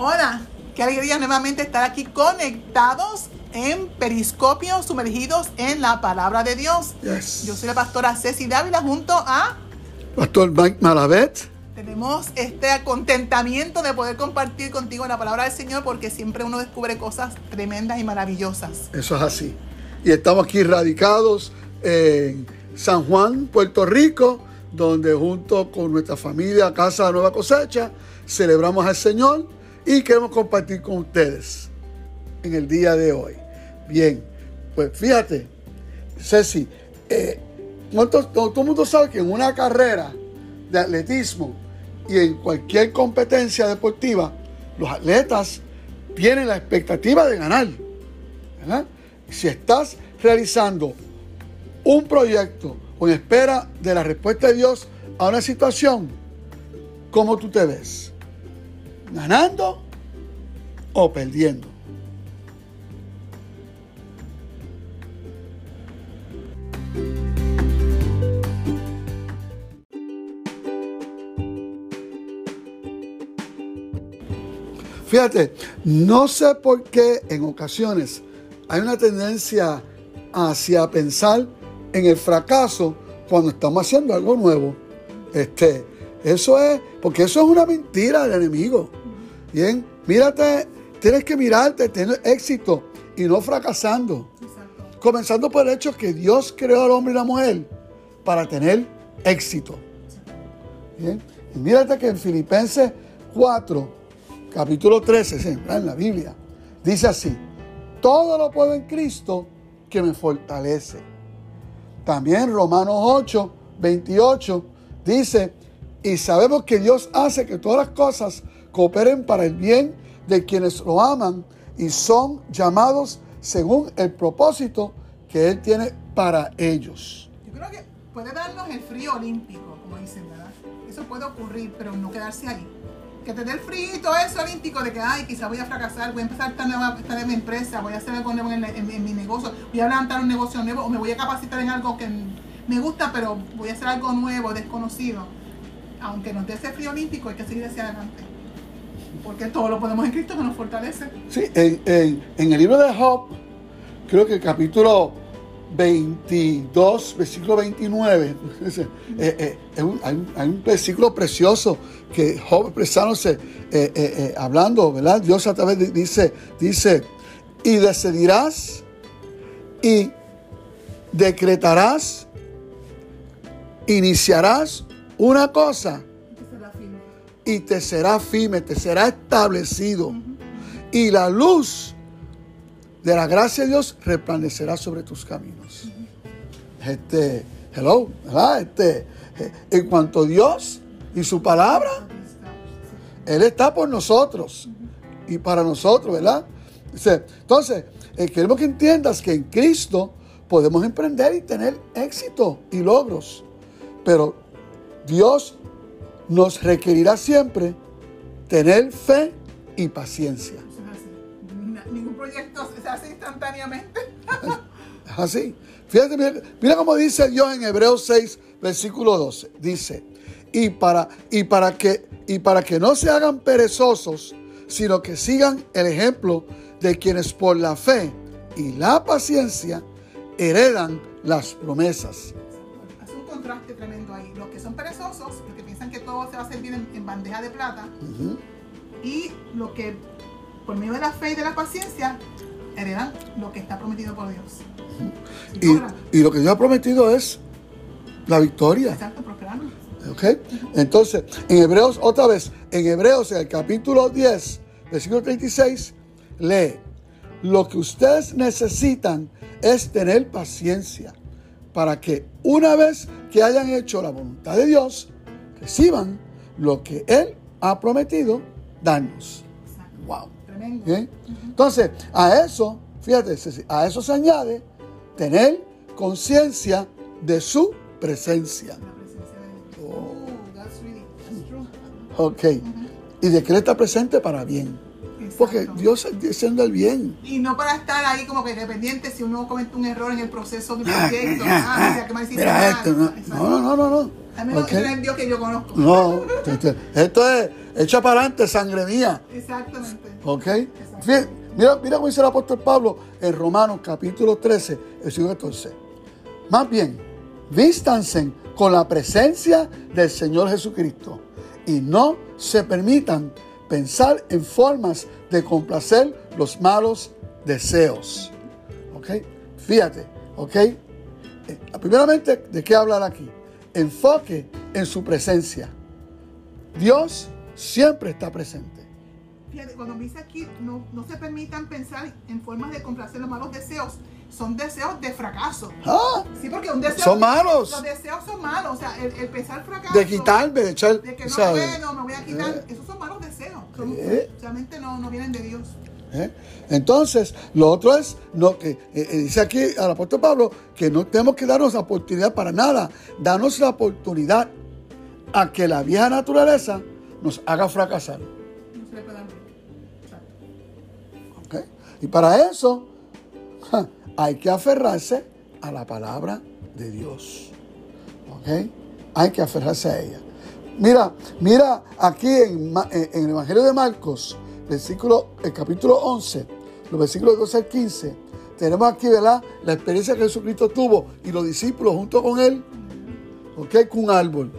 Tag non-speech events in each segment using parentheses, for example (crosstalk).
Hola, qué alegría nuevamente estar aquí conectados en Periscopio, sumergidos en la palabra de Dios. Yes. Yo soy la pastora Ceci Dávila junto a... Pastor Mike Malavet. Tenemos este contentamiento de poder compartir contigo la palabra del Señor porque siempre uno descubre cosas tremendas y maravillosas. Eso es así. Y estamos aquí radicados en San Juan, Puerto Rico, donde junto con nuestra familia Casa de Nueva Cosecha celebramos al Señor y queremos compartir con ustedes en el día de hoy. Bien, pues fíjate, Ceci, eh, ¿cuánto- todo, el mundo sabe que en una carrera de atletismo y en cualquier competencia deportiva, los atletas tienen la expectativa de ganar. Si estás realizando un proyecto o en espera de la respuesta de Dios a una situación, ¿cómo tú te ves? ¿Ganando o perdiendo? Fíjate, no sé por qué en ocasiones hay una tendencia hacia pensar en el fracaso cuando estamos haciendo algo nuevo. Este, eso es, porque eso es una mentira del enemigo. Bien, mírate, tienes que mirarte, tener éxito y no fracasando. Comenzando por el hecho que Dios creó al hombre y la mujer para tener éxito. Bien, y mírate que en Filipenses 4, capítulo 13, sí, ¿verdad? en la Biblia, dice así, todo lo puedo en Cristo que me fortalece. También Romanos 8, 28 dice, y sabemos que Dios hace que todas las cosas cooperen para el bien de quienes lo aman y son llamados según el propósito que Él tiene para ellos. Yo creo que puede darnos el frío olímpico, como dicen, ¿verdad? Eso puede ocurrir, pero no quedarse ahí. Que te dé el frío eso olímpico de que, ay, quizá voy a fracasar, voy a empezar esta nueva, esta nueva empresa, voy a hacer algo nuevo en- en mi negocio, voy a levantar un negocio nuevo o me voy a capacitar en algo que me gusta, pero voy a hacer algo nuevo, desconocido. Aunque nos dé ese frío olímpico, hay que seguir hacia adelante. Porque todo lo podemos en Cristo que nos fortalece. Sí, en, en- en el libro de Job, creo que el capítulo 22, versículo 29, (laughs) eh, eh, hay, un, hay un versículo precioso que Job expresándose, eh, hablando, ¿verdad? Dios a través dice, dice, y decidirás y decretarás, iniciarás una cosa. Y te será firme, te será establecido. Y la luz de la gracia de Dios resplandecerá sobre tus caminos. Este, hello, ¿verdad? Este, eh, en cuanto a Dios y su palabra, Él está por nosotros y para nosotros, ¿verdad? Entonces, eh, queremos que entiendas que en Cristo podemos emprender y tener éxito y logros. Pero Dios nos requerirá siempre tener fe y paciencia. Ningún proyecto se hace instantáneamente. Es así. Fíjate, mira, mira cómo dice Dios en Hebreos 6, versículo 12. Dice, y para, y, para que, y para que no se hagan perezosos, sino que sigan el ejemplo de quienes por la fe y la paciencia heredan las promesas. Contraste tremendo ahí. Los que son perezosos, los que piensan que todo se va a servir en, en bandeja de plata, y los que por medio de la fe y de la paciencia heredan lo que está prometido por Dios. Y Y, lo que Dios ha prometido es la victoria. exacto, prosperarnos. ¿Ok? Entonces, en Hebreos, otra vez, en Hebreos, en el capítulo 10, versículo 36, lee, lo que ustedes necesitan es tener paciencia para que una vez que hayan hecho la voluntad de Dios, reciban lo que Él ha prometido darnos. Exacto. Wow. Tremendo. Bien. Entonces, a eso, fíjate, a eso se añade tener conciencia de su presencia. La presencia de Dios. Oh, that's really, that's true. Ok. Y de que Él está presente para bien. Porque. Dios está haciendo el bien. Y no para estar ahí como que dependiente si uno comete un error en el proceso de un Ah, proyecto. ah, Ah, ah, mira, esto. No, no, no, no. no. Al menos Ok. no es el Dios que yo conozco. No, esto, esto es, echa para adelante, sangre mía. Exactamente. ¿Ok? Mira, mira cómo dice el apóstol Pablo en Romanos capítulo 13, versículo 14. Más bien, vístanse con la presencia del Señor Jesucristo y no se permitan pensar en formas de complacer los malos deseos. ¿Ok? Fíjate, ¿ok? Eh, primeramente, ¿de qué hablar aquí? Enfoque en su presencia. Dios siempre está presente. Fíjate, cuando me dice aquí, no, no se permitan pensar en formas de complacer los malos deseos. Son deseos de fracaso. Ah, Sí, porque un deseo. Son malos. Los deseos son malos. O sea, el, el pensar fracaso. de quitarme, de echar, De que no ¿sabes? puedo, me voy a quitar. Eh. Esos son malos deseos. Son- Eh. Realmente no, no vienen de Dios. ¿Eh? Entonces, lo otro es, no, que, eh, eh, dice aquí al apóstol Pablo, que no tenemos que darnos la oportunidad para nada, darnos la oportunidad a que la vieja naturaleza nos haga fracasar. No se le puede dar break. Exacto. ¿ok? Y para eso hay que aferrarse a la palabra de Dios. ¿ok? Hay que aferrarse a ella. Mira, mira aquí en, el Evangelio de Marcos, versículo, el capítulo 11, los versículos 12 al 15, tenemos aquí, ¿verdad? La experiencia que Jesucristo tuvo y los discípulos junto con él, ¿ok? Con un árbol.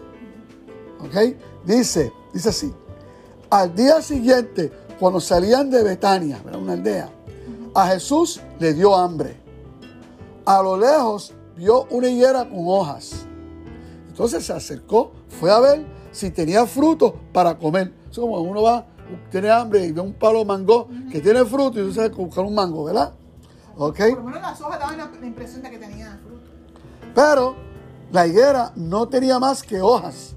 ¿Ok? Dice, dice así. Al día siguiente, cuando salían de Betania, ¿verdad? una aldea, a Jesús le dio hambre. A lo lejos vio una higuera con hojas. Entonces se acercó, fue a ver si tenía frutos para comer. Es como uno va, tiene hambre y ve un palo de mango que tiene fruto y tú sabes buscar un mango, ¿verdad? ¿Ok? Por lo menos las hojas daban la, la impresión de que tenía fruto. Pero la higuera no tenía más que hojas,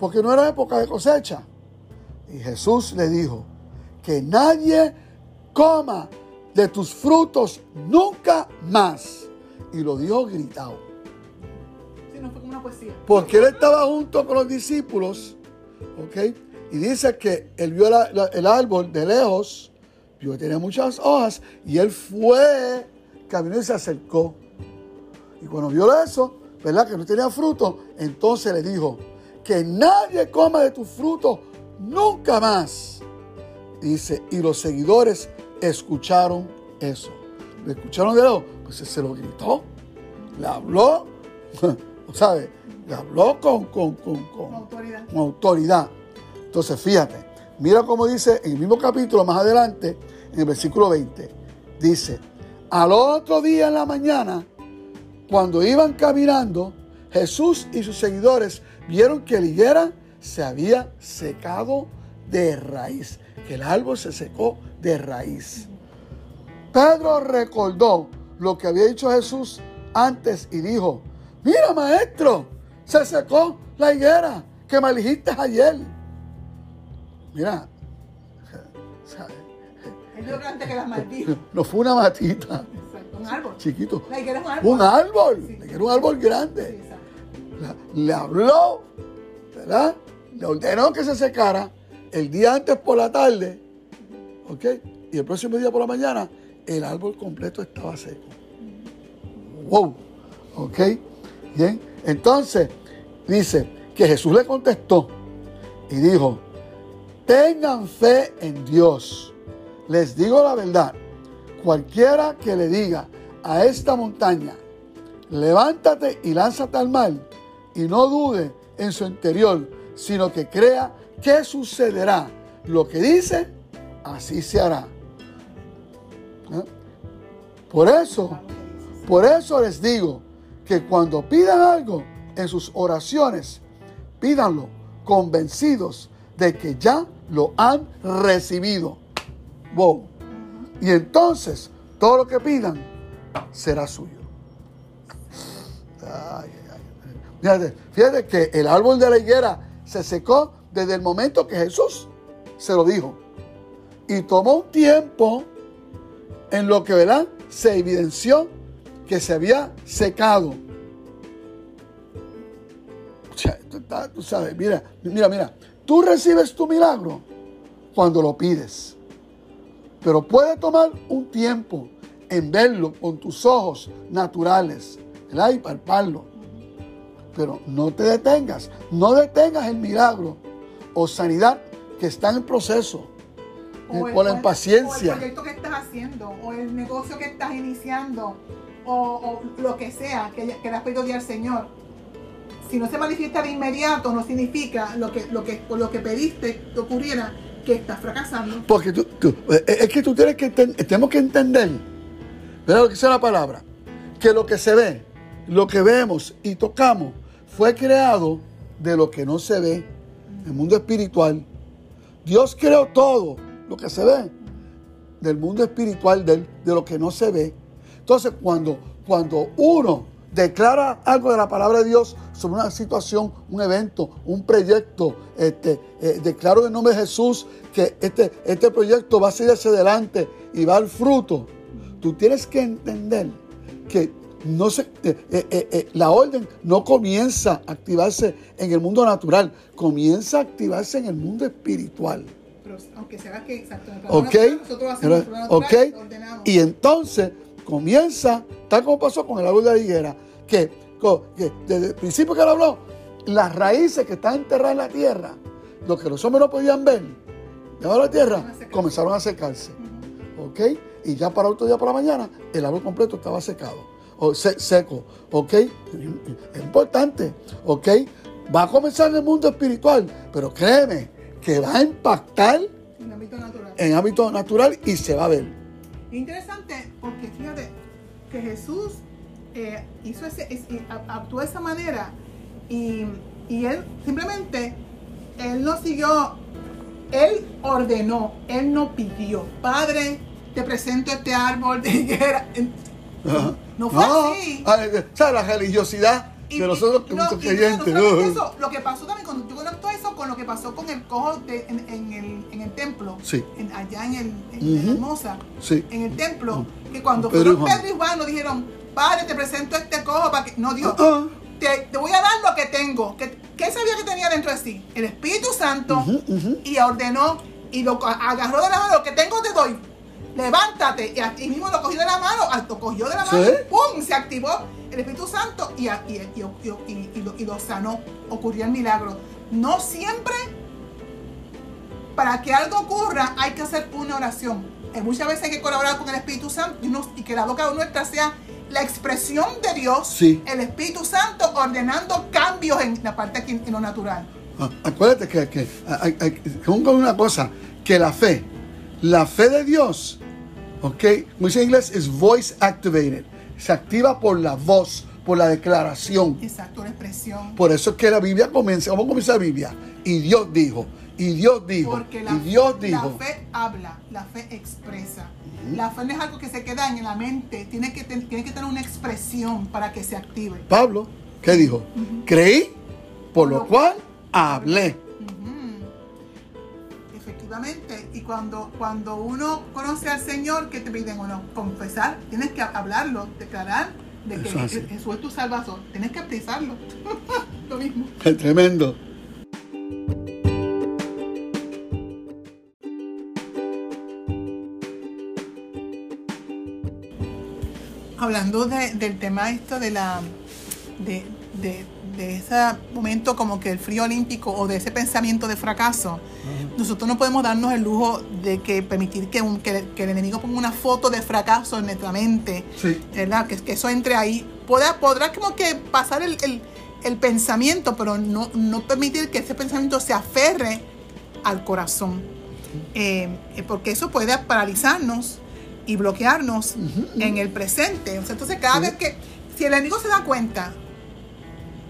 porque no era época de cosecha. Y Jesús le dijo, que nadie coma de tus frutos nunca más. Y lo dijo gritado. Sí, no fue como una poesía. Porque él estaba junto con los discípulos, ¿ok? Y dice que él vio la- la- el árbol de lejos, vio que tenía muchas hojas, y él fue, caminó y se acercó. Y cuando vio eso, ¿verdad? Que no tenía fruto, entonces le dijo, que nadie coma de tus frutos nunca más. Dice, y los seguidores escucharon eso. ¿Lo escucharon de lejos? Pues se lo gritó, le habló, (laughs) ¿sabes? Le habló con, con, con, con- Con autoridad. con autoridad. Entonces, fíjate, mira cómo dice en el mismo capítulo, más adelante, en el versículo 20, dice, al otro día en la mañana, cuando iban caminando, Jesús y sus seguidores vieron que la higuera se había secado de raíz, que el árbol se secó de raíz. Pedro recordó lo que había dicho Jesús antes y dijo, mira maestro, se secó la higuera que me dijiste ayer. Mira, ¿sabes? Él dijo que antes que las maldijo. (laughs) no fue una matita, Exacto. Un árbol. chiquito, La higuera es un árbol. un árbol, Sí. era un árbol grande. La- le habló, ¿verdad? Le ordenó que se secara el día antes por la tarde, ¿ok? Y el próximo día por la mañana, el árbol completo estaba seco. Wow, ¿ok? Bien, entonces dice que Jesús le contestó y dijo, tengan fe en Dios. Les digo la verdad, cualquiera que le diga a esta montaña, levántate y lánzate al mar, y no dude en su interior, sino que crea que sucederá. Lo que dice, así se hará. ¿Eh? Por eso, por eso les digo que cuando pidan algo en sus oraciones, pídanlo convencidos de que ya lo han recibido. Wow. Y entonces todo lo que pidan será suyo. Ay, ay, fíjate que el árbol de la higuera se secó desde el momento que Jesús se lo dijo. Y tomó un tiempo en lo que, ¿verdad? Se evidenció que se había secado. O sea, tú, sabes, mira, mira, mira, tú recibes tu milagro cuando lo pides. Pero puede tomar un tiempo en verlo con tus ojos naturales, ¿verdad? Y palparlo. Pero no te detengas, no detengas el milagro o sanidad porque están en proceso. O el, la impaciencia. o el proyecto que estás haciendo, o el negocio que estás iniciando, o, o lo que sea que, que le has pedido al Señor. Si no se manifiesta de inmediato, no significa lo que, lo que, lo que pediste que ocurriera, que estás fracasando. Porque tú, tú- eh, es que tú tienes que tenemos que entender, ¿verdad lo que dice la palabra? Que lo que se ve, lo que vemos y tocamos fue creado de lo que no se ve el mundo espiritual. Dios creó todo lo que se ve del mundo espiritual, del- de lo que no se ve. Entonces, cuando, cuando uno declara algo de la palabra de Dios sobre una situación, un evento, un proyecto, este, eh, declaro en nombre de Jesús que este, este proyecto va a seguir hacia adelante y va al fruto, tú tienes que entender que no se, eh, eh, la orden no comienza a activarse en el mundo natural, comienza a activarse en el mundo espiritual. Pero aunque se haga que exacto, ¿Ok? plano natural, nosotros ¿Ok? natural, ordenamos. Y entonces comienza, tal como pasó con el árbol de la higuera, que, desde el principio que él habló, las raíces que están enterradas en la tierra, lo que los hombres no podían ver, debajo de la tierra, Comenzaron a secarse. ¿Ok? Y ya para otro día por la mañana, el árbol completo estaba secado, o se- seco. ¿Ok? Es importante. ¿Ok? Va a comenzar en el mundo espiritual, pero créeme que va a impactar En ámbito natural. en ámbito natural y se va a ver. Interesante porque fíjate que Jesús eh, hizo ese, a- actuó de esa manera y, y él simplemente, él no siguió, él ordenó, él no pidió, Padre, te presento este árbol de higuera. Ajá. No fue así. ah, eh, ¿Sabes la religiosidad Y- de nosotros no, no creyentes? solamente Uh, eso, lo que pasó también cuando con lo que pasó con el cojo de- en, en el, en el templo, Sí. en- allá en el en, Ujú. Hermosa, Sí. en el templo, que cuando Pedro fueron. Pedro y Juan nos dijeron, Padre, te presento este cojo para que. No, Dios, Ah, te, te voy a dar lo que tengo. ¿Qué, qué sabía que tenía dentro de sí? El Espíritu Santo y ordenó y lo agarró de la mano, lo que tengo te doy. Levántate. Y, a- y mismo lo cogió de la mano, lo cogió de la mano, Sí. ¡pum! Se activó el Espíritu Santo y, y, y- y lo sanó. Ocurrió el milagro. No siempre para que algo ocurra hay que hacer una oración. Muchas veces hay que colaborar con el Espíritu Santo y, uno- y que la boca nuestra sea la expresión de Dios, Sí. el Espíritu Santo ordenando cambios en la parte aquí en lo natural. ah, acuérdate que, que hay, hay- con una cosa, que la fe, la fe de Dios, ¿ok? Dice en inglés, es voice activated. Se activa por la voz, por la declaración. Exacto, una expresión. Por eso es que la Biblia comienza, ¿cómo comienza la Biblia? Y Dios dijo, y Dios dijo, Porque la, y Dios la dijo. fe habla, la fe expresa. La fe no es algo que se queda en la mente, tiene que, ten- tiene que tener una expresión para que se active. Pablo, ¿qué dijo? Creí, por lo cual hablé. Efectivamente, y cuando, cuando uno conoce al Señor, ¿qué te piden uno? Confesar, tienes que hablarlo, declarar de que es. Jesús es tu salvador, tienes que expresarlo. (laughs) Lo mismo. Qué tremendo. Hablando de- del tema esto de la de, de- de ese momento como que el frío olímpico o de ese pensamiento de fracaso, nosotros no podemos darnos el lujo de que permitir que, un- que, que el enemigo ponga una foto de fracaso en nuestra mente, Sí. ¿verdad? Que, que eso entre ahí. Podrá, podrá como que pasar el, el- el pensamiento, pero no, no permitir que ese pensamiento se aferre al corazón. Eh, eh, porque eso puede paralizarnos y bloquearnos en el presente. O sea, entonces, cada Sí. vez que, si el enemigo se da cuenta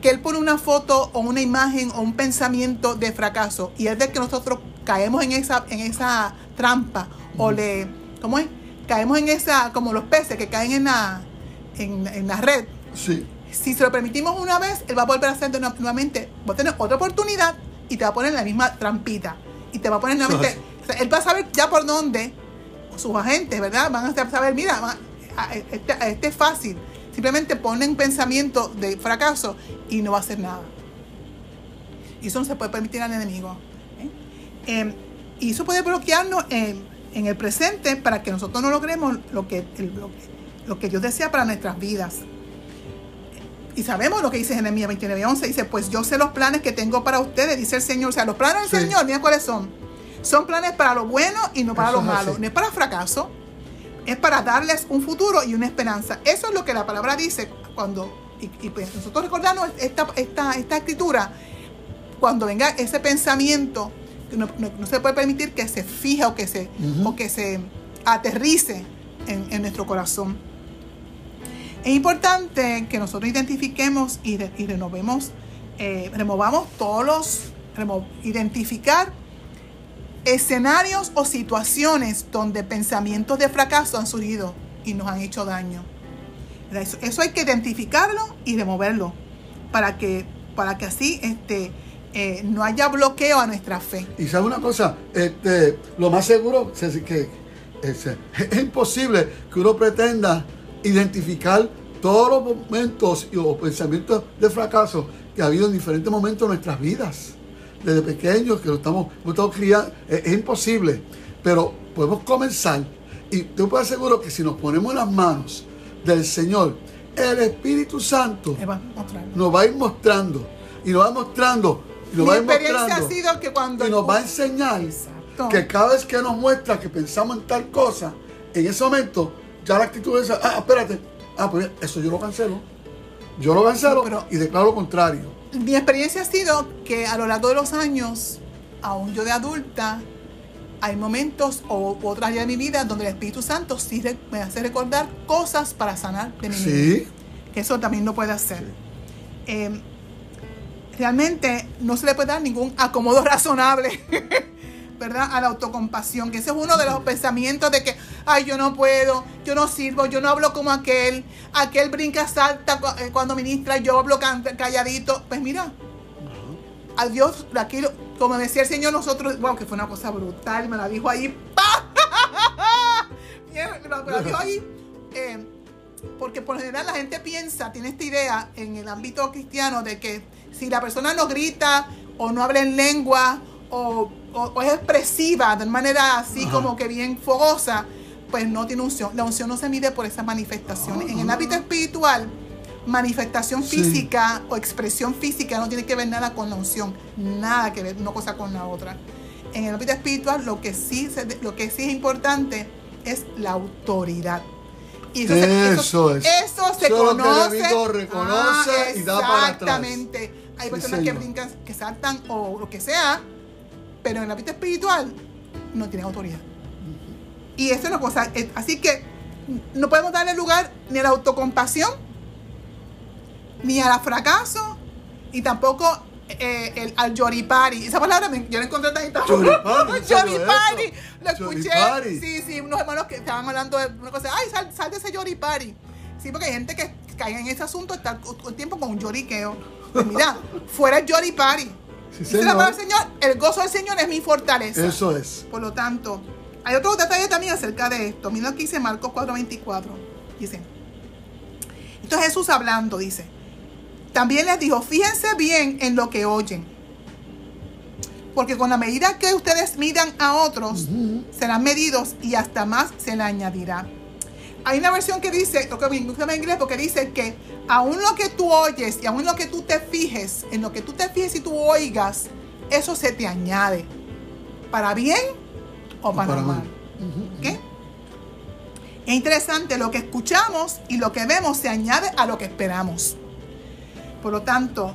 que él pone una foto o una imagen o un pensamiento de fracaso y es de que nosotros caemos en esa, en esa trampa o le, ¿cómo es? Caemos en esa, como los peces que caen en la, en, en la red. Sí. Si se lo permitimos una vez, él va a volver a hacer nuevamente, va a tener otra oportunidad y te va a poner en la misma trampita. Y te va a poner nuevamente, o sea, él va a saber ya por dónde sus agentes, ¿verdad? Van a saber, mira, va- a- este, este es fácil. Simplemente ponen pensamiento de fracaso y no va a hacer nada. Y eso no se puede permitir al enemigo. ¿Eh? Eh, y eso puede bloquearnos en, en el presente para que nosotros no logremos lo que, el- lo, que, lo que Dios desea para nuestras vidas. Y sabemos lo que dice Jeremías 29, 11. Dice, pues yo sé los planes que tengo para ustedes, dice el Señor. O sea, los planes del Sí. Señor, mira cuáles son. Son planes para lo bueno y no para Eso lo malo. No es para fracaso, es para darles un futuro y una esperanza. Eso es lo que la palabra dice cuando, y, y pues nosotros recordamos esta, esta, esta escritura, cuando venga ese pensamiento, no, no- no se puede permitir que se fije o que se, o que se aterrice en, en nuestro corazón. Es importante que nosotros identifiquemos y, re- y renovemos, eh, removamos todos los, remo- identificar escenarios o situaciones donde pensamientos de fracaso han surgido y nos han hecho daño. Eso, eso hay que identificarlo y removerlo para que, para que así este, eh, no haya bloqueo a nuestra fe. Y sabe una cosa, este, lo más seguro es que es, es imposible que uno pretenda identificar todos los momentos y o pensamientos de fracaso que ha habido en diferentes momentos de nuestras vidas. Desde pequeños, que lo estamos, hemos estado criando, es, es imposible. Pero podemos comenzar y te puedo asegurar que si nos ponemos en las manos del Señor, el Espíritu Santo Eva, nos va a ir mostrando y nos va mostrando nos Mi experiencia ha sido que cuando y nos va a enseñar Exacto. que cada vez que nos muestra que pensamos en tal cosa, en ese momento ya la actitud es, ah, espérate, ah, pues eso yo lo cancelo. Yo lo cancelo Pero- y declaro lo contrario. Mi experiencia ha sido que a lo largo de los años, aún yo de adulta, hay momentos o otras áreas de mi vida donde el Espíritu Santo sí me hace recordar cosas para sanar de mi vida. Sí, Que eso también lo puede hacer. Eh, realmente no se le puede dar ningún acomodo (laughs) razonable, ¿verdad? A la autocompasión, que ese es uno de los pensamientos de que, ay, yo no puedo, yo no sirvo, yo no hablo como aquel, aquel brinca, salta eh, cuando ministra, yo hablo calladito. Pues mira, a Dios, aquí, como decía el Señor, nosotros, wow, que fue una cosa brutal, me la dijo ahí, ¡pa! (laughs) Me la dijo ahí, eh, porque por lo general la gente piensa, tiene esta idea en el ámbito cristiano de que si la persona no grita o no habla en lengua o, o- o es expresiva de manera así Ajá. como que bien fogosa, pues no tiene unción. La unción no se mide por esas manifestaciones. En el ámbito espiritual, manifestación Sí. física o expresión física no tiene que ver nada con la unción, nada que ver una cosa con la otra. En el ámbito espiritual lo que sí, se- lo que sí es importante es la autoridad. Y se- Eso es. Eso se Eso es lo que el conoce. reconoce Ah, y da para atrás. Exactamente. Hay Sí, personas que señor. brincan, que saltan o lo que sea, pero en el ámbito espiritual no tienen autoridad. Y eso es una cosa. Así que no podemos darle lugar ni a la autocompasión, ni al fracaso, y tampoco eh, el, al yoripari. Esa palabra me- yo la encontré tan Yoripari. (laughs) Lo escuché. Yoripari. Sí, sí, unos hermanos que estaban hablando de una cosa. Ay, sal, sal de ese yoripari. Sí, porque hay gente que cae en ese asunto está el tiempo con un lloriqueo. Pues mira, fuera el yoripari. Sí, Dice la palabra del Señor, el gozo del Señor es mi fortaleza. Eso es. Por lo tanto, hay otro detalle también acerca de esto. Mira lo que dice Marcos 4:24. Dice, esto es Jesús hablando, dice. También les dijo, fíjense bien en lo que oyen. Porque con la medida que ustedes midan a otros, serán medidos y hasta más se le añadirá. Hay una versión que dice, lo que me gusta en inglés, porque dice que aún lo que tú oyes y aún lo que tú te fijes, en lo que tú te fijes y tú oigas, eso se te añade. ¿Para bien o para, Para mal? ¿Ok? Es interesante, lo que escuchamos y lo que vemos se añade a lo que esperamos. Por lo tanto,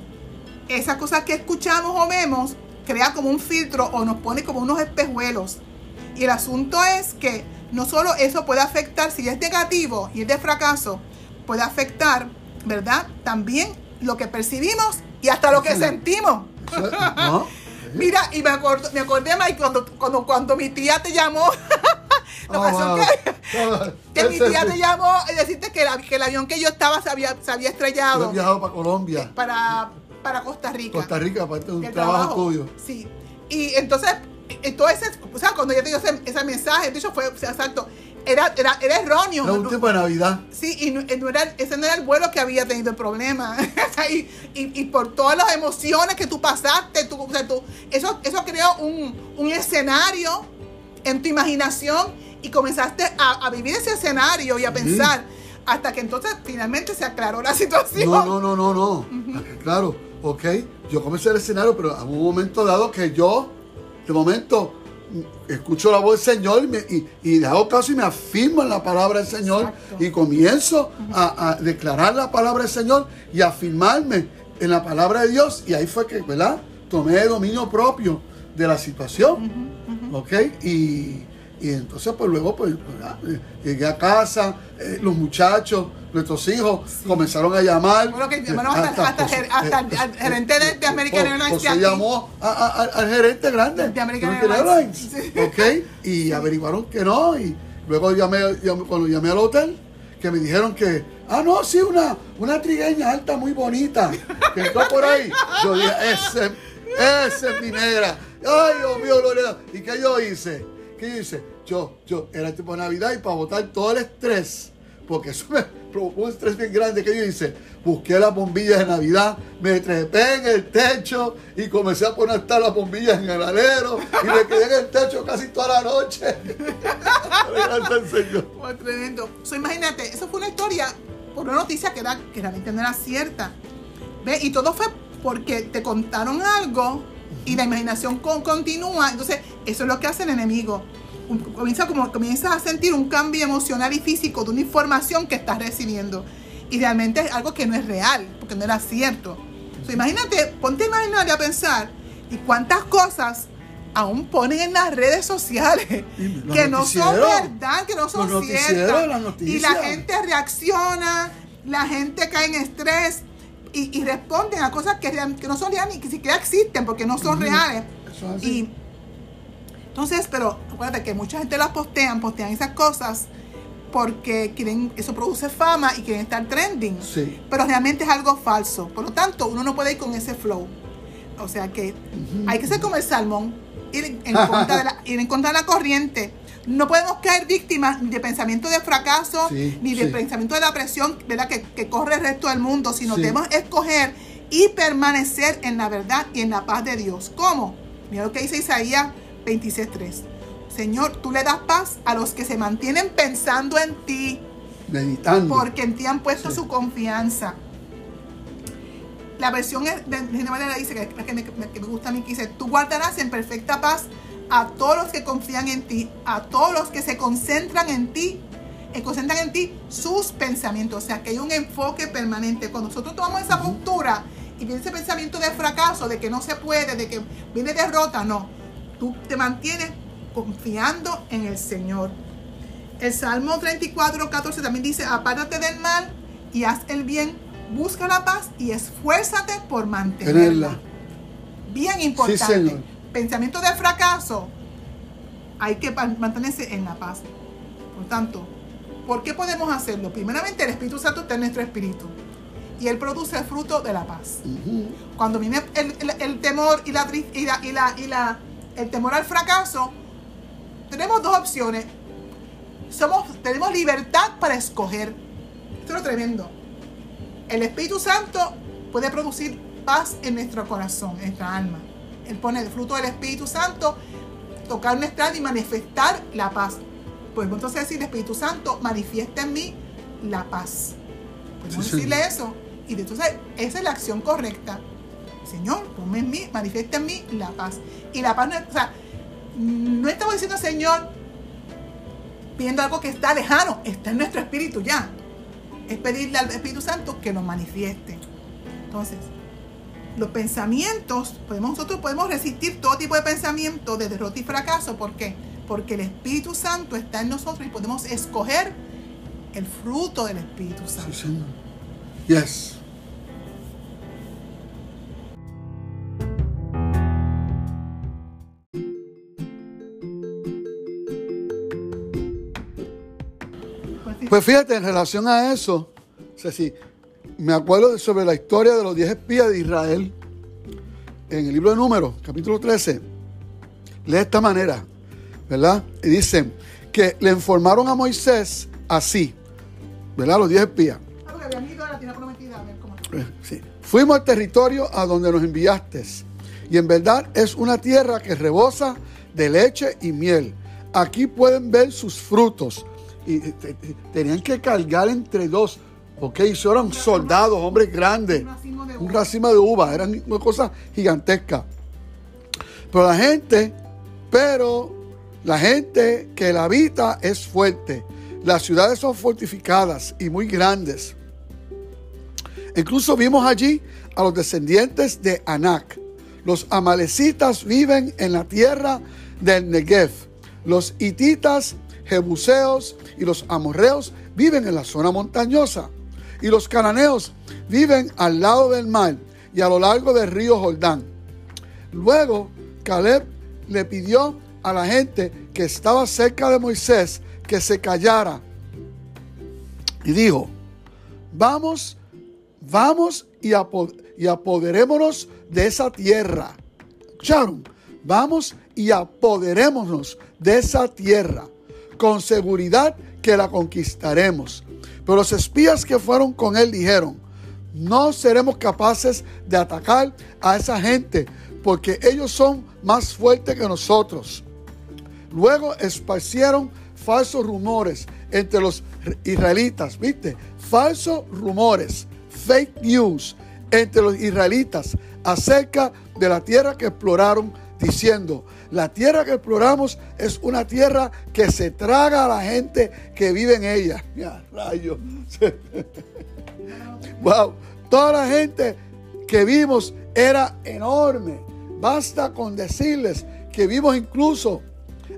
esas cosas que escuchamos o vemos crea como un filtro o nos pone como unos espejuelos. Y el asunto es que no solo eso puede afectar, si es negativo y es de fracaso, puede afectar, ¿verdad? También lo que percibimos y hasta lo que sentimos. (laughs) Mira, y me, acuerdo, me acordé, Mike, cuando, cuando, cuando mi tía te llamó. (laughs) La ocasión wow. que, Ah, que mi tía te llamó y decirte que, la- que el avión que yo estaba se había, se había Yo he estrellado viajado para Colombia, para, para Costa Rica. Costa Rica, aparte de un del trabajo, tuyo. Sí. Y entonces, entonces, o sea, cuando yo te dio ese, ese mensaje, de hecho fue, o sea, exacto, era, era, era erróneo. Era un tiempo de Navidad. Sí, y no, no era, ese no era el vuelo que había tenido el problema. (laughs) y, y- y por todas las emociones que tú pasaste, tú, o sea, tú- eso, eso creó un, un escenario en tu imaginación y comenzaste a, a vivir ese escenario y a Sí. pensar hasta que entonces finalmente se aclaró la (laughs) situación. No, no, no, no, no. Claro, ok. Yo comencé el escenario, pero en un momento dado que yo, de momento, escucho la voz del Señor y, me- y, y hago caso y me afirmo en la palabra del Señor Exacto. y comienzo a, a declarar la palabra del Señor y afirmarme en la palabra de Dios y ahí fue que, ¿verdad? Tomé dominio propio de la situación, ¿ok? Y, y entonces pues luego pues ¿verdad? Eh, llegué a casa, eh, los muchachos, nuestros hijos comenzaron a llamar. Bueno, que llamaron hasta- hasta hasta el- gerente de- de American Airlines José aquí. llamó a- a- a- al gerente grande De American American Airlines. Airlines, ¿ok? Y averiguaron que no y luego llamé, llamé- cuando llamé al hotel que me dijeron que ah no sí una una trigueña alta muy bonita que entró por ahí yo dije ese ese es mi negra ay Dios mío Lorena y qué yo hice qué yo hice yo yo era tipo Navidad y para botar todo el estrés porque eso me (laughs) provocó un estrés bien grande que yo hice. Busqué las bombillas de Navidad, me trepé en el techo y comencé a poner hasta las bombillas en el alero y me quedé en el techo casi toda la noche. (laughs) Oh, tremendo. So, imagínate, eso fue una historia por una noticia que, era, que realmente no era cierta. ¿Ve? Y todo fue porque te contaron algo y la imaginación con- continúa. Entonces, eso es lo que hace el enemigo. Comienza como, comienzas a sentir un cambio emocional y físico de una información que estás recibiendo. Y realmente es algo que no es real, porque no era cierto. So, imagínate, ponte a imaginar y a pensar, y cuántas cosas aún ponen en las redes sociales que no son verdad, que no son ciertas. las Y la gente reacciona, la gente cae en estrés y, y responden a cosas que, real- que no son reales ni que siquiera existen porque no son reales. Eso es así. Y entonces, pero acuérdate que mucha gente las postean, postean esas cosas porque quieren, eso produce fama y quieren estar trending. Sí. Pero realmente es algo falso. Por lo tanto, uno no puede ir con ese flow. O sea que hay que ser como el salmón, ir en contra de la, (laughs) ir en contra de la corriente. No podemos caer víctimas ni de pensamiento de fracaso, Sí, ni de sí. pensamiento de la presión ¿verdad? Que, que corre el resto del mundo, sino Sí. debemos escoger y permanecer en la verdad y en la paz de Dios. ¿Cómo? Mira lo que dice Isaías 26.3. Señor, tú le das paz a los que se mantienen pensando en ti, Meditando. porque en ti han puesto su confianza. La versión de Reina Valera dice, que que me, que me gusta a mí, que dice, tú guardarás en perfecta paz a todos los que confían en ti, a todos los que se concentran en ti, que concentran en ti sus pensamientos. O sea, que hay un enfoque permanente. Cuando nosotros tomamos esa postura y viene ese pensamiento de fracaso, de que no se puede, de que viene derrota, no. Tú te mantienes confiando en el Señor. El Salmo 34, 14 también dice, apártate del mal y haz el bien, busca la paz y esfuérzate por mantenerla. Tenerla. Bien importante. Señor. Pensamiento de fracaso, hay que mantenerse en la paz. Por tanto, ¿por qué podemos hacerlo? Primeramente, el Espíritu Santo está en nuestro espíritu y Él produce el fruto de la paz. Cuando viene el, el- el temor y, la, y, la, y, la, y la- el temor al fracaso, tenemos dos opciones. Somos, tenemos libertad para escoger. Esto es lo tremendo. El Espíritu Santo puede producir paz en nuestro corazón, en nuestra alma. Él pone el fruto del Espíritu Santo, tocar nuestra alma y manifestar la paz. Podemos entonces decir, Espíritu Santo, manifiesta en mí la paz. Podemos Sí, decirle eso. Y entonces, esa es la acción correcta. Señor, ponme en mí, manifiesta en mí la paz. Y la paz no o sea, no estamos diciendo, Señor, pidiendo algo que está lejano, está en nuestro espíritu ya. Es pedirle al Espíritu Santo que lo manifieste. Entonces, los pensamientos, podemos, nosotros podemos resistir todo tipo de pensamiento de derrota y fracaso. ¿Por qué? Porque el Espíritu Santo está en nosotros y podemos escoger el fruto del Espíritu Sí, Santo. Señor. Yes. Pues sí. Pues fíjate, en relación a eso, Ceci, me acuerdo sobre la historia de los 10 espías de Israel en el libro de Números, capítulo 13. Lee de esta manera, ¿verdad? Y dicen que le informaron a Moisés así, ¿verdad? Los 10 espías. Ah. Eh, sí. Fuimos al territorio a donde nos enviaste. Y en verdad es una tierra que rebosa de leche y miel. Aquí pueden ver sus frutos. Y eh, te- tenían que cargar entre dos. Ok, eso eran soldados, hombres grandes. Un racimo de Un uva. racimo de uva. Eran una cosa gigantesca. Pero la gente, pero La gente que la habita es fuerte. Las ciudades son fortificadas y muy grandes. Incluso vimos allí a los descendientes de Anak. Los amalecitas viven en la tierra del Negev. Los hititas, jebuseos y los amorreos viven en la zona montañosa. Y los cananeos viven al lado del mar y a lo largo del río Jordán. Luego, Caleb le pidió a la gente que estaba cerca de Moisés que se callara. Y dijo, vamos, vamos y, apoderémonos de esa tierra. ¿Escucharon? Vamos y apoderémonos de esa tierra. Con seguridad que la conquistaremos. Pero los espías que fueron con él dijeron, no seremos capaces de atacar a esa gente porque ellos son más fuertes que nosotros. Luego esparcieron falsos rumores entre los israelitas, ¿viste? Falsos rumores, fake news entre los israelitas acerca de la tierra que exploraron, diciendo, la tierra que exploramos es una tierra que se traga a la gente que vive en ella. (laughs) Ya, rayo. (laughs) wow, toda la gente que vimos era enorme. Basta con decirles que vimos incluso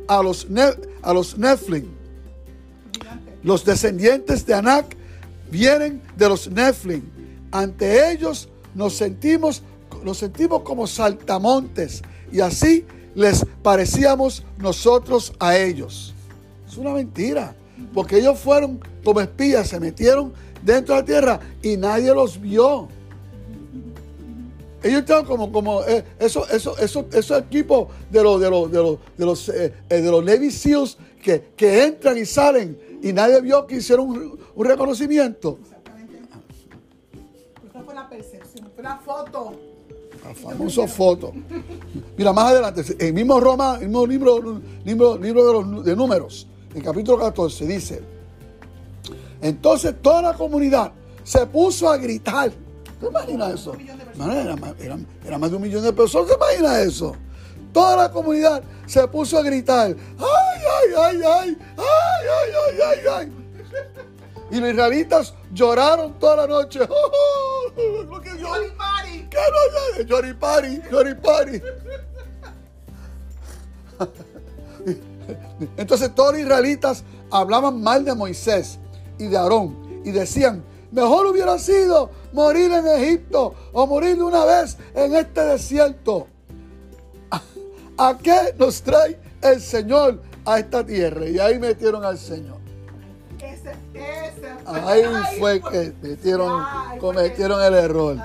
a los, a los Nephilim. Los descendientes de Anak vienen de los Nephilim. Ante ellos nos sentimos, nos sentimos como saltamontes y así les parecíamos nosotros a ellos. Es una mentira, porque ellos fueron como espías, se metieron dentro de la tierra y nadie los vio. Ellos estaban como, como eh, eso, eso, eso, esos equipos de los, de eh, eh, Navy SEALs que, entran y salen y nadie vio que hicieron un, un reconocimiento. Exactamente. Esa fue la percepción, fue la foto. La famosa foto. Mira, más adelante, el mismo Roma, el mismo libro, libro, libro de, los, números, en capítulo 14, dice, entonces toda la comunidad se puso a gritar. ¿Te imaginas eso? Era, era, más de un millón de personas. ¿Te imaginas eso? Toda la comunidad se puso a gritar. ¡Ay, ay, ay, ay! ¡Ay, ay, ay, ay, ay! Y los israelitas lloraron toda la noche. (laughs) ¡Oh, ¡Yoripari! ¿Qué no ¡Yoripari! ¡Yoripari! (laughs) Entonces todos los israelitas hablaban mal de Moisés y de Aarón y decían, mejor hubiera sido morir en Egipto o morir de una vez en este desierto. (laughs) ¿A qué nos trae el Señor a esta tierra? Y ahí metieron al Señor. Ahí, fue, que metieron, cometieron el error.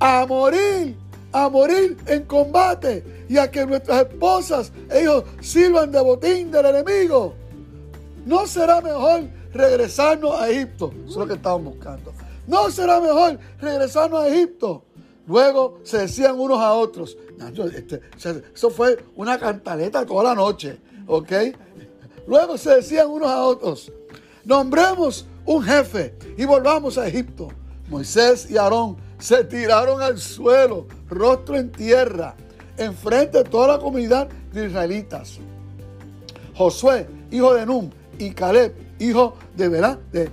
A morir, a morir en combate y a que nuestras esposas e hijos sirvan de botín del enemigo. ¿No será mejor regresarnos a Egipto? Eso es lo que estaban buscando. ¿No será mejor regresarnos a Egipto? Luego se decían unos a otros. Este, eso fue una cantaleta toda la noche. ¿Ok? Luego se decían unos a otros. Nombremos un jefe y volvamos a Egipto. Moisés y Aarón se tiraron al suelo, rostro en tierra, enfrente de toda la comunidad de israelitas. Josué, hijo de Num, y Caleb, hijo de, de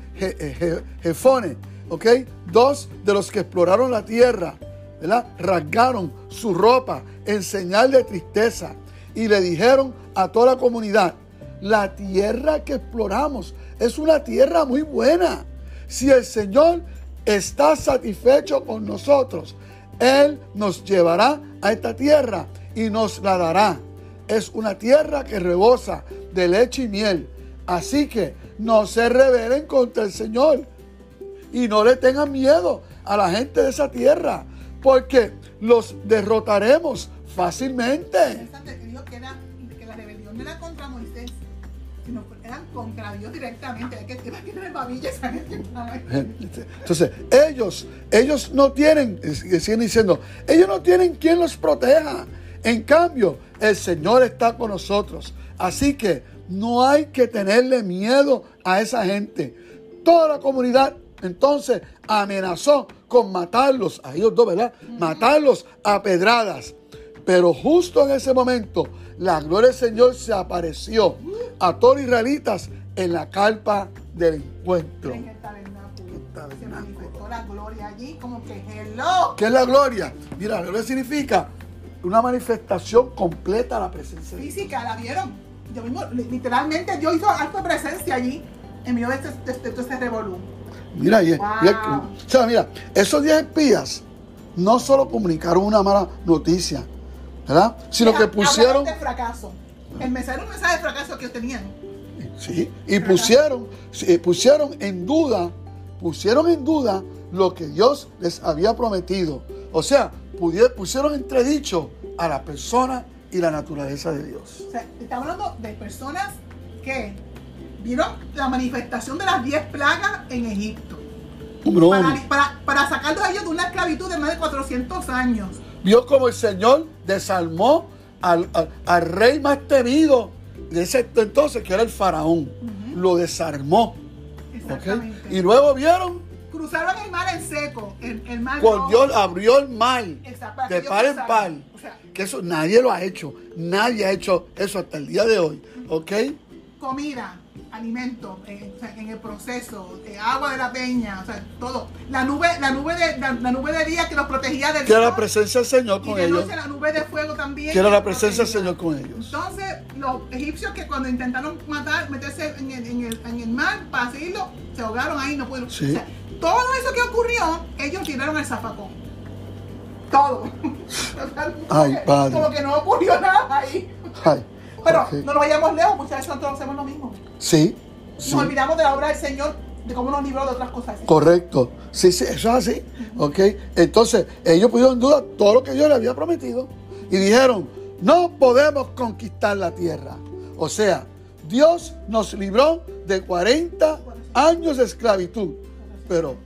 Jefone, ¿ok? Dos de los que exploraron la tierra, ¿verdad? Rasgaron su ropa en señal de tristeza y le dijeron a toda la comunidad, la tierra que exploramos es una tierra muy buena. Si el Señor está satisfecho con nosotros, Él nos llevará a esta tierra y nos la dará. Es una tierra que rebosa de leche y miel. Así que no se rebelen contra el Señor y no le tengan miedo a la gente de esa tierra, porque los derrotaremos fácilmente. Que, la rebelión era contra Moisés, que eran contra Dios directamente. que (laughs) Entonces, ellos, ellos no tienen, siguen diciendo, ellos no tienen quien los proteja. En cambio, el Señor está con nosotros. Así que no hay que tenerle miedo a esa gente. Toda la comunidad entonces amenazó con matarlos, a ellos dos, ¿verdad? Matarlos a pedradas. Pero justo en ese momento, la gloria del Señor se apareció a todos los israelitas en la carpa del encuentro. En el tabernáculo. El tabernáculo. Se manifestó la gloria allí, como que hello. ¿Qué es la gloria? Mira, la gloria significa una manifestación completa a la presencia de. Física, ¿la vieron? Yo mismo, li- literalmente, yo hizo de presencia allí, en medio de este, de este, de este revolú. Mira, y, y- Wow. o sea, mira, esos 10 espías no solo comunicaron una mala noticia, ¿verdad? Sino que pusieron, de fracaso. El mensaje un mensaje de fracaso que ellos tenían. sí, y pusieron, sí, pusieron en duda, pusieron en duda lo que Dios les había prometido. O sea, pusieron entredicho a la persona y la naturaleza de Dios. O sea, estamos hablando de personas que vieron la manifestación de las 10 plagas en Egipto. Para, para, para sacarlos a ellos de una esclavitud de más de 400 años. Vio como el Señor desarmó al, al- al rey más temido de ese entonces, que era el faraón. Lo desarmó. ¿ok? Exactamente. Y luego vieron Cruzaron el mar en seco. El, el mar cuando rojo. Dios abrió el mar Exacto, de par en par. O sea, Que eso nadie lo ha hecho. Nadie ha hecho eso hasta el día de hoy. ¿Ok? comida, alimento, eh, o sea, en el proceso, eh, agua de la peña, o sea, todo. La nube, la nube de, la, la nube de día que los protegía del Que era la presencia del Señor y con de ellos. noche la nube de fuego también. Que la presencia del. Señor con ellos. Entonces, los egipcios que cuando intentaron matar, meterse en el, en el, en el mar para seguirlo, se ahogaron ahí, no pudieron. Sí. O sea, todo eso que ocurrió, ellos tiraron el zafacón. Todo. (laughs) Ay, que- padre. Como que no ocurrió nada ahí. Ay, Pero no nos vayamos lejos, muchas veces nosotros hacemos lo mismo. Sí, sí. Nos olvidamos de la obra del Señor, de cómo nos libró de otras cosas. Correcto. Sí, sí, eso es así. ¿Ok? Entonces, ellos pusieron en duda todo lo que Dios les había prometido. Y dijeron, no podemos conquistar la tierra. O sea, Dios nos libró de 40 años de esclavitud. Pero,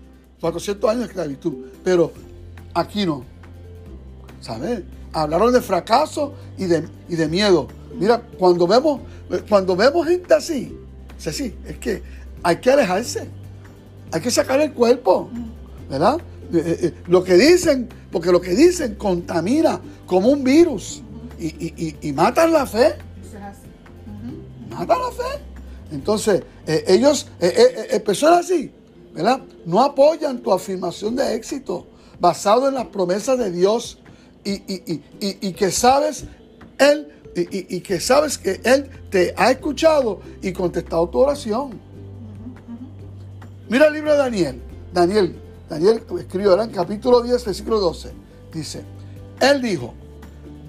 400 años de esclavitud. Pero aquí no. ¿Sabes? Hablaron de fracaso y de, y de miedo. Mira, cuando vemos, cuando vemos gente así, es así, es que hay que alejarse. Hay que sacar el cuerpo, ¿verdad? Eh, eh, eh, lo que dicen, porque lo que dicen contamina como un virus y, y- y- y matan la fe, Eso es así. Ujú. matan la fe. Entonces, eh, ellos, personas así, ¿verdad? No apoyan tu afirmación de éxito basado en las promesas de Dios y- y- y- y que sabes, Él, y, que sabes que Él te ha escuchado y contestado tu oración. Mira el libro de Daniel. Daniel, Daniel escribió en capítulo 10, versículo 12. Dice, Él dijo,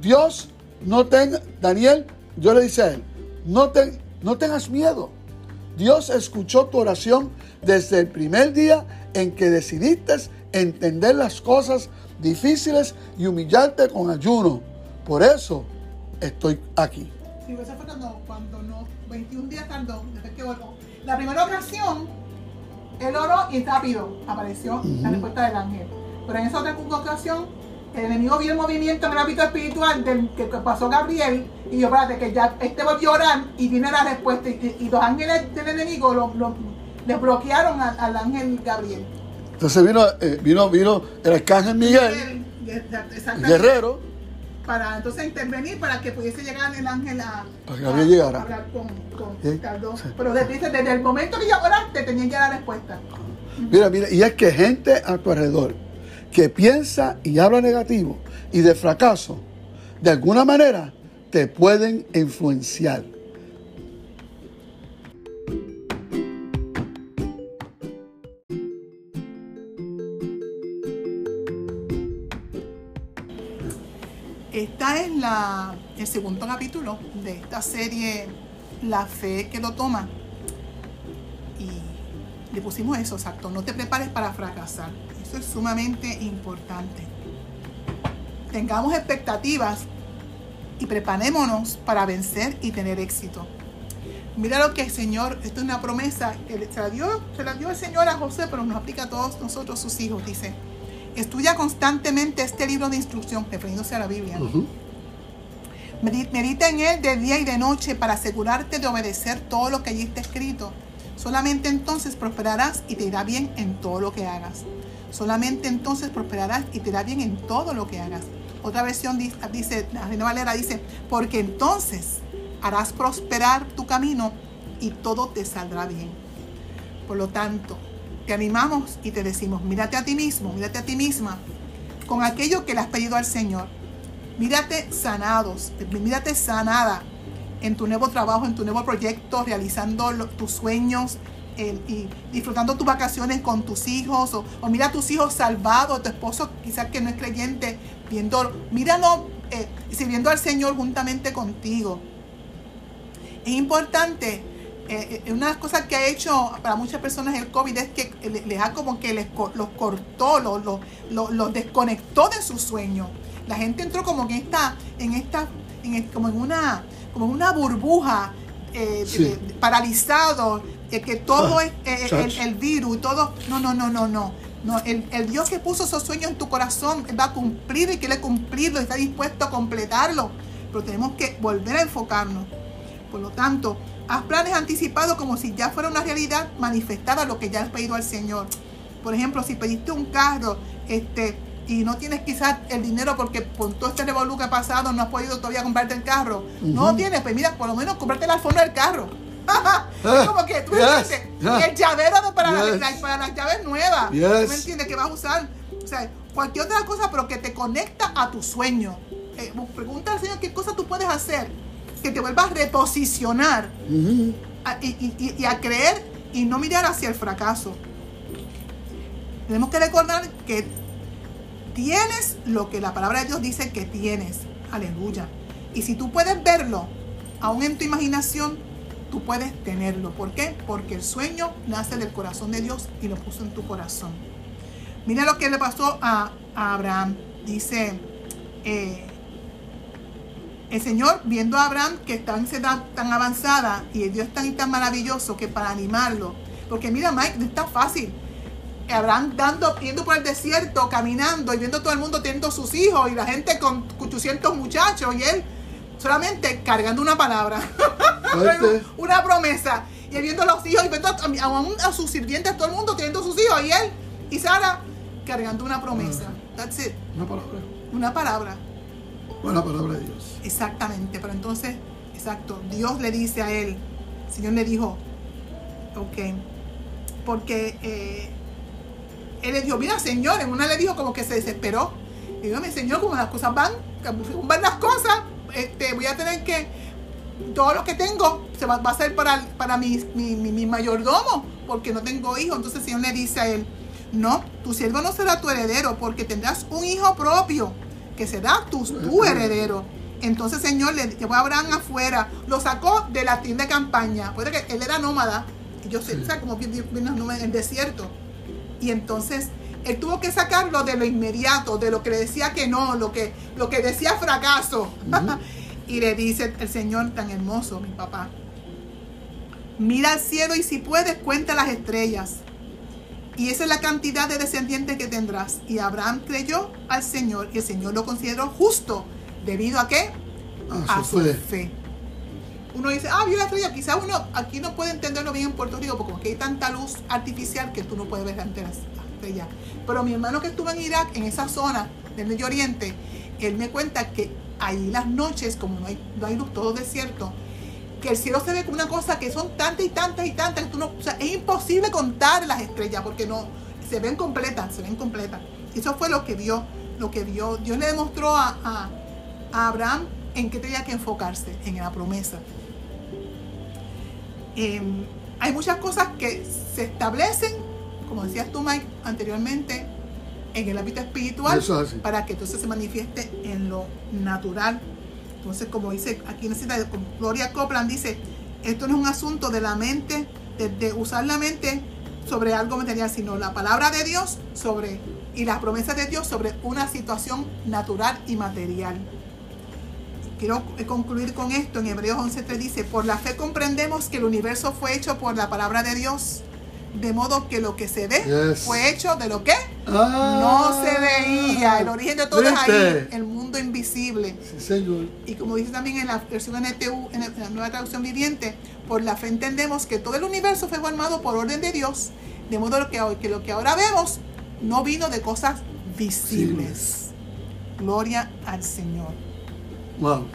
Dios no tenga, Daniel, yo le dice a él, no, no tengas miedo. Dios escuchó tu oración desde el primer día en que decidiste entender las cosas difíciles y humillarte con ayuno. Por eso estoy aquí. Sí, eso fue cuando, cuando no, 21 días tardó, desde que oró. La primera ocasión, él oró y rápido apareció la respuesta del ángel. Pero en esa otra ocasión, el enemigo vio el movimiento en el ámbito espiritual del que pasó Gabriel y yo, espérate, que ya este volvió a orar y viene la respuesta. Y, y los ángeles del enemigo lo, lo- les bloquearon al, al ángel Gabriel. Entonces vino, eh, vino, vino el arcángel Miguel, guerrero, para entonces intervenir para que pudiese llegar el ángel a, Para que Gabriel llegara. a hablar con, con Sí. Pero desde, desde el momento que ya oraste tenían ya la respuesta. Mira, mira, y es que gente a tu alrededor que piensa y habla negativo y de fracaso, de alguna manera te pueden influenciar. Esta es la, el segundo capítulo de esta serie La fe que lo toma. Y le pusimos eso, exacto. No te prepares para fracasar. Eso es sumamente importante. Tengamos expectativas y preparémonos para vencer y tener éxito. Mira lo que el Señor, esto es una promesa que se la dio, se la dio el Señor a José, pero nos aplica a todos nosotros, sus hijos. Dice, estudia constantemente este libro de instrucción, refiriéndose a la Biblia. Medita en él de día y de noche para asegurarte de obedecer todo lo que allí está escrito. Solamente entonces prosperarás y te irá bien en todo lo que hagas. Solamente entonces prosperarás y te irá bien en todo lo que hagas. Otra versión dice, la Reina Valera dice, porque entonces harás prosperar tu camino y todo te saldrá bien. Por lo tanto, te animamos y te decimos, mírate a ti mismo, mírate a ti misma con aquello que le has pedido al Señor. Mírate sanados, mírate sanada en tu nuevo trabajo, en tu nuevo proyecto, realizando tus sueños y disfrutando tus vacaciones con tus hijos, o, mira a tus hijos salvados, tu esposo quizás que no es creyente, viendo, míralo eh, sirviendo al Señor juntamente contigo. Es importante, eh, eh, una de las cosas que ha hecho para muchas personas el COVID es que les ha como que les, los cortó, los, los, desconectó de su sueño. La gente entró como que está en esta, en, como en una, como una burbuja eh, paralizado, que todo ah, es el, virus y todo. No, no, no, no, no. no el, el, Dios que puso esos sueños en tu corazón va a cumplir y quiere cumplirlo, está dispuesto a completarlo. Pero tenemos que volver a enfocarnos. Por lo tanto, haz planes anticipados como si ya fuera una realidad manifestada lo que ya has pedido al Señor. Por ejemplo, si pediste un carro este, y no tienes quizás el dinero porque por todo este revolú que ha pasado no has podido todavía comprarte el carro. No lo tienes, pues mira, por lo menos comprarte la forma del carro. (laughs) es como que tú entiendes, el llavero para, las, para las llaves nuevas. ¿Tú me entiendes? Que vas a usar. O sea, cualquier otra cosa, pero que te conecta a tu sueño. Eh, pregunta al Señor qué cosa tú puedes hacer que te vuelvas a reposicionar y, a creer y no mirar hacia el fracaso. Tenemos que recordar que tienes lo que la palabra de Dios dice que tienes. Aleluya. Y si tú puedes verlo, aún en tu imaginación, tú puedes tenerlo. ¿Por qué? Porque el sueño nace del corazón de Dios y lo puso en tu corazón. Mira lo que le pasó a, Abraham. Dice, eh, el Señor, viendo a Abraham que está en edad tan avanzada y el Dios tan tan maravilloso que para animarlo, porque mira Mike, no está fácil. Abraham dando, yendo por el desierto, caminando y viendo todo el mundo teniendo sus hijos y la gente con 800 muchachos y él solamente cargando una palabra, (laughs) una promesa y viendo a los hijos y viendo a, a, sus sirvientes, todo el mundo teniendo sus hijos y él y Sara cargando una promesa. That's it. Una palabra. Una palabra. Una palabra de Dios. Exactamente, pero entonces, exacto, Dios le dice a él, el Señor le dijo, ok, porque eh, él le dijo, mira Señor, en una le dijo como que se desesperó. Y dijo, mi Señor, como las cosas van, van las cosas, este, voy a tener que, todo lo que tengo se va, a ser para, para mi, mi, mi, mayordomo, porque no tengo hijo. Entonces el Señor le dice a él, no, tu siervo no será tu heredero, porque tendrás un hijo propio que será tu, tu heredero. Entonces, Señor, le llevó a Abraham afuera, lo sacó de la tienda de campaña. Puede que él era nómada, yo sé, como bien, en el desierto. Y entonces él tuvo que sacarlo de lo inmediato, de lo que le decía que no, lo que, lo que decía fracaso. (laughs) y le dice el Señor tan hermoso, mi papá, mira al cielo y si puedes, cuenta las estrellas y esa es la cantidad de descendientes que tendrás. Y Abraham creyó al Señor y el Señor lo consideró justo. ¿Debido a qué? a su fe. Uno dice, ah, vio la estrella. Quizás uno aquí no puede entenderlo bien en Puerto Rico porque aquí hay tanta luz artificial que tú no puedes ver la estrella. Pero mi hermano que estuvo en Irak, en esa zona del Medio Oriente, él me cuenta que ahí las noches, como no hay, no hay luz, todo desierto, que el cielo se ve como una cosa que son tantas y tantas y tantas, que tú no, o sea, es imposible contar las estrellas porque no, se ven completas, se ven completas. Eso fue lo que vio, lo que vio. Dios le demostró a, Abraham en qué tenía que enfocarse, en la promesa. Em, hay muchas cosas que se establecen, como decías tú, Mike, anteriormente, en el ámbito espiritual, para que entonces se manifieste en lo natural entonces, como dice aquí en la cita, Gloria Copland dice, esto no es un asunto de la mente, de, usar la mente sobre algo material, sino la palabra de Dios sobre y las promesas de Dios sobre una situación natural y material. Quiero concluir con esto. En Hebreos 11.3 dice, por la fe comprendemos que el universo fue hecho por la palabra de Dios de modo que lo que se ve fue hecho de lo que no se ah. veía. El origen de todo es ahí, el mundo invisible. Y como dice también en la versión NTU, en la nueva traducción viviente, por la fe entendemos que todo el universo fue formado por orden de Dios, de modo que, que lo que ahora vemos no vino de cosas visibles. Gloria al Señor. Wow.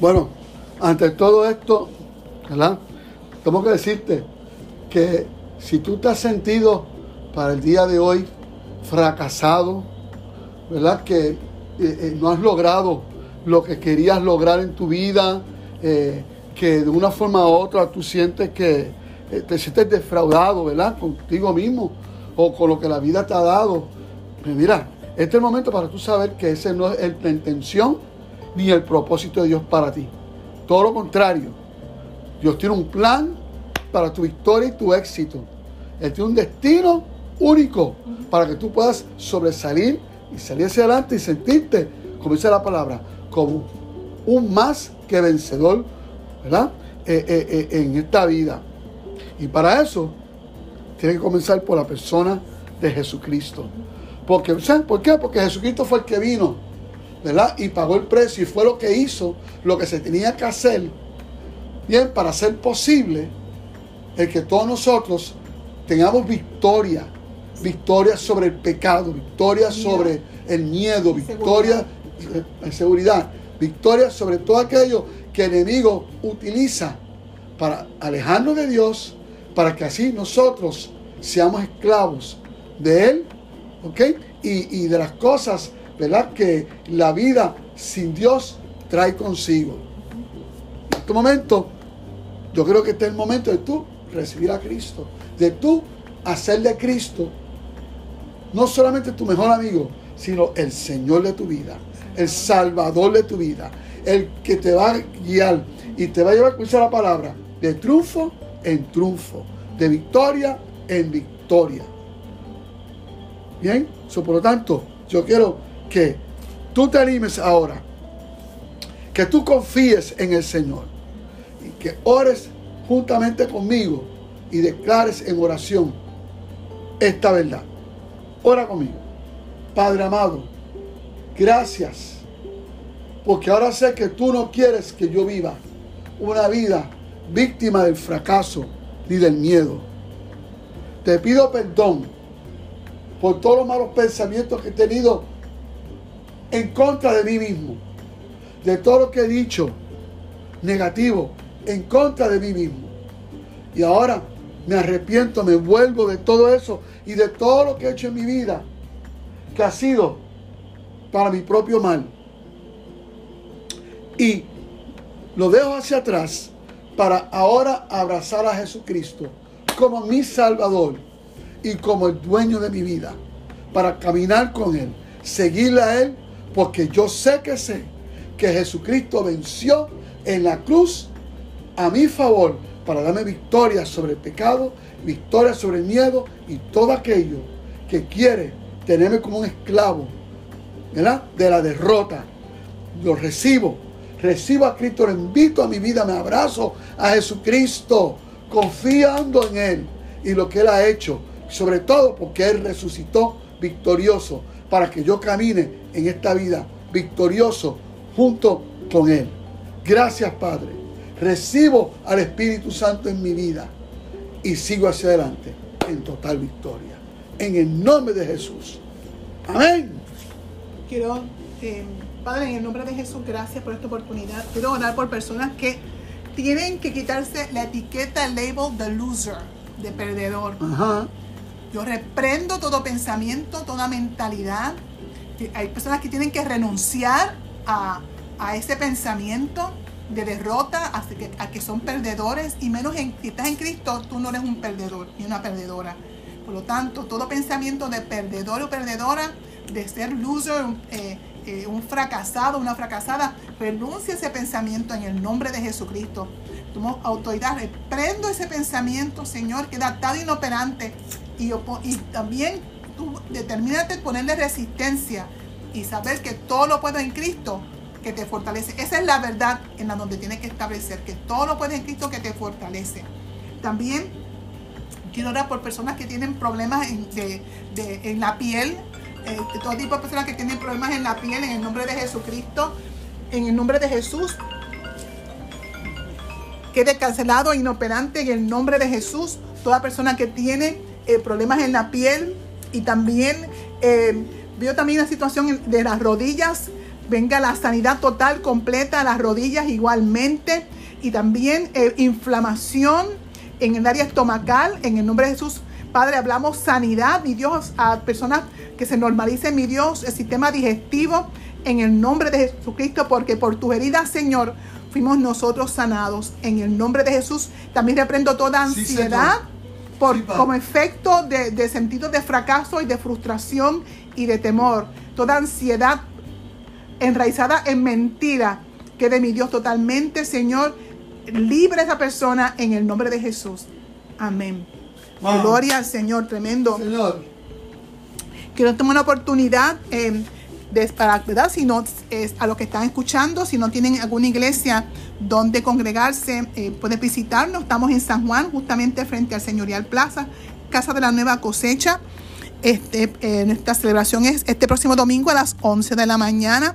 Bueno, ante todo esto, ¿verdad? Tengo que decirte que si tú te has sentido para el día de hoy fracasado, ¿verdad? Que eh, eh, no has logrado lo que querías lograr en tu vida, eh, que de una forma u otra tú sientes que te sientes defraudado, ¿verdad? Contigo mismo o con lo que la vida te ha dado. Pues mira, este es el momento para tú saber que ese no es la intención ni el propósito de Dios para ti. Todo lo contrario. Dios tiene un plan para tu victoria y tu éxito. Él tiene un destino único para que tú puedas sobresalir y salir hacia adelante y sentirte, como dice la palabra, como un más que vencedor, ¿verdad? Eh, eh, eh, en esta vida. Y para eso, tiene que comenzar por la persona de Jesucristo. Porque, ¿saben por qué? Porque Jesucristo fue el que vino, ¿verdad? Y pagó el precio y fue lo que hizo, lo que se tenía que hacer, bien, para hacer posible el que todos nosotros tengamos victoria, victoria sobre el pecado, victoria sobre el miedo, victoria en seguridad, victoria sobre todo aquello que el enemigo utiliza para alejarnos de Dios, para que así nosotros seamos esclavos de Él, ¿ok? Y, de las cosas, ¿verdad? Que la vida sin Dios trae consigo. En este momento, yo creo que este es el momento de tú recibir a Cristo, de tú hacer de Cristo no solamente tu mejor amigo, sino el Señor de tu vida, el Salvador de tu vida, el que te va a guiar y te va a llevar a escuchar la palabra de triunfo en triunfo, de victoria en victoria. Bien, por lo tanto, yo quiero que tú te animes ahora, que tú confíes en el Señor y que ores juntamente conmigo y declares en oración esta verdad. Ora conmigo. Padre amado, gracias. Porque ahora sé que tú no quieres que yo viva una vida víctima del fracaso ni del miedo. Te pido perdón por todos los malos pensamientos que he tenido en contra de mí mismo. De todo lo que he dicho negativo en contra de mí mismo. Y ahora me arrepiento, me vuelvo de todo eso y de todo lo que he hecho en mi vida, que ha sido para mi propio mal. Y lo dejo hacia atrás para ahora abrazar a Jesucristo como mi Salvador y como el dueño de mi vida, para caminar con Él, seguirle a Él, porque yo sé que sé que Jesucristo venció en la cruz a mi favor para darme victoria sobre el pecado, victoria sobre el miedo y todo aquello que quiere tenerme como un esclavo ¿verdad? de la derrota. Lo recibo, recibo a Cristo, lo invito a mi vida, me abrazo a Jesucristo, confiando en Él y lo que Él ha hecho, sobre todo porque Él resucitó victorioso para que yo camine en esta vida victorioso junto con Él. Gracias Padre recibo al Espíritu Santo en mi vida y sigo hacia adelante en total victoria. En el nombre de Jesús. Amén. Quiero, eh, Padre, en el nombre de Jesús, gracias por esta oportunidad. Quiero orar por personas que tienen que quitarse la etiqueta, el label de loser, de perdedor. Yo reprendo todo pensamiento, toda mentalidad. Hay personas que tienen que renunciar a, a ese pensamiento de derrota, a que, a que son perdedores, y menos en, si estás en Cristo, tú no eres un perdedor ni una perdedora. Por lo tanto, todo pensamiento de perdedor o perdedora, de ser loser, eh, eh, un fracasado, una fracasada, renuncia ese pensamiento en el nombre de Jesucristo. Tomo autoridad, reprendo ese pensamiento, Señor, que da tan inoperante. Y, también tú determínate ponerle resistencia y saber que todo lo puedo en Cristo que te fortalece. Esa es la verdad en la donde tienes que establecer, que todo lo puedes en Cristo que te fortalece. También quiero orar por personas que tienen problemas en, en la piel, eh, todo tipo de personas que tienen problemas en la piel, en el nombre de Jesucristo, en el nombre de Jesús. quede cancelado inoperante en el nombre de Jesús. Toda persona que tiene eh, problemas en la piel y también eh, veo también la situación de las rodillas. Venga la sanidad total, completa a las rodillas igualmente. Y también eh, inflamación en el área estomacal. En el nombre de Jesús, Padre, hablamos sanidad, mi Dios, a personas que se normalicen, mi Dios, el sistema digestivo. En el nombre de Jesucristo, porque por tus heridas, Señor, fuimos nosotros sanados. En el nombre de Jesús, también reprendo toda ansiedad. Por, como efecto de, de sentidos de fracaso y de frustración y de temor, toda ansiedad enraizada en mentira, que de mi Dios totalmente, Señor, libre a esa persona en el nombre de Jesús. Amén. Wow. Gloria al Señor, tremendo. Señor, Quiero tomar una oportunidad eh, para, ¿verdad? Si no, es a los que están escuchando, si no tienen alguna iglesia donde congregarse, eh, pueden visitarnos. Estamos en San Juan, justamente frente al Señorial Plaza, Casa de la Nueva Cosecha. Este, eh, nuestra celebración es este próximo domingo a las 11 de la mañana.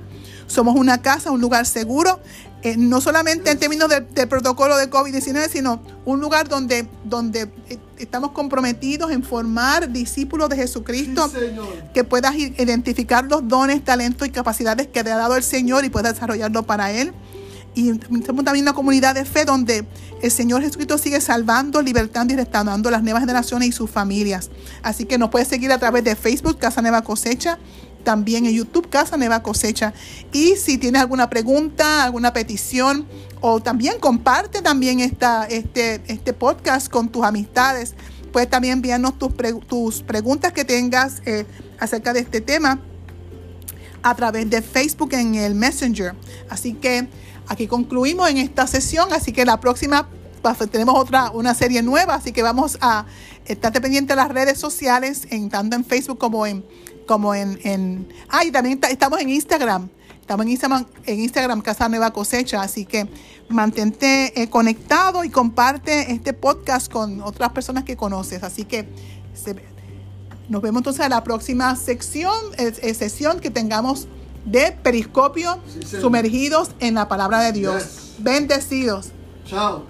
Somos una casa, un lugar seguro, eh, no solamente en términos de- del protocolo de COVID-19, sino un lugar donde, donde eh, estamos comprometidos en formar discípulos de Jesucristo Sí, que puedas identificar los dones, talentos y capacidades que te ha dado el Señor y puedas desarrollarlo para Él. Y somos también una comunidad de fe donde el Señor Jesucristo sigue salvando, libertando y restaurando las nuevas generaciones y sus familias. Así que nos puedes seguir a través de Facebook, Casa Nueva Cosecha, también en YouTube, Casa Nueva Cosecha. Y si tienes alguna pregunta, alguna petición, o también comparte también esta, este, este podcast con tus amistades. Puedes también enviarnos tus, tus preguntas que tengas eh, acerca de este tema a través de Facebook en el Messenger. Así que aquí concluimos en esta sesión, así que la próxima pues, tenemos otra una serie nueva, así que vamos a estar pendiente de las redes sociales, en, tanto en Facebook como en como en, en ah, y también ta- estamos en Instagram. Estamos en Instagram, en Instagram Casa Nueva Cosecha, así que mantente eh, conectado y comparte este podcast con otras personas que conoces. Así que se- nos vemos entonces en la próxima sección, eh, sesión que tengamos de periscopio Sí, sumergidos en la palabra de Dios. Yes. Bendecidos. Chao.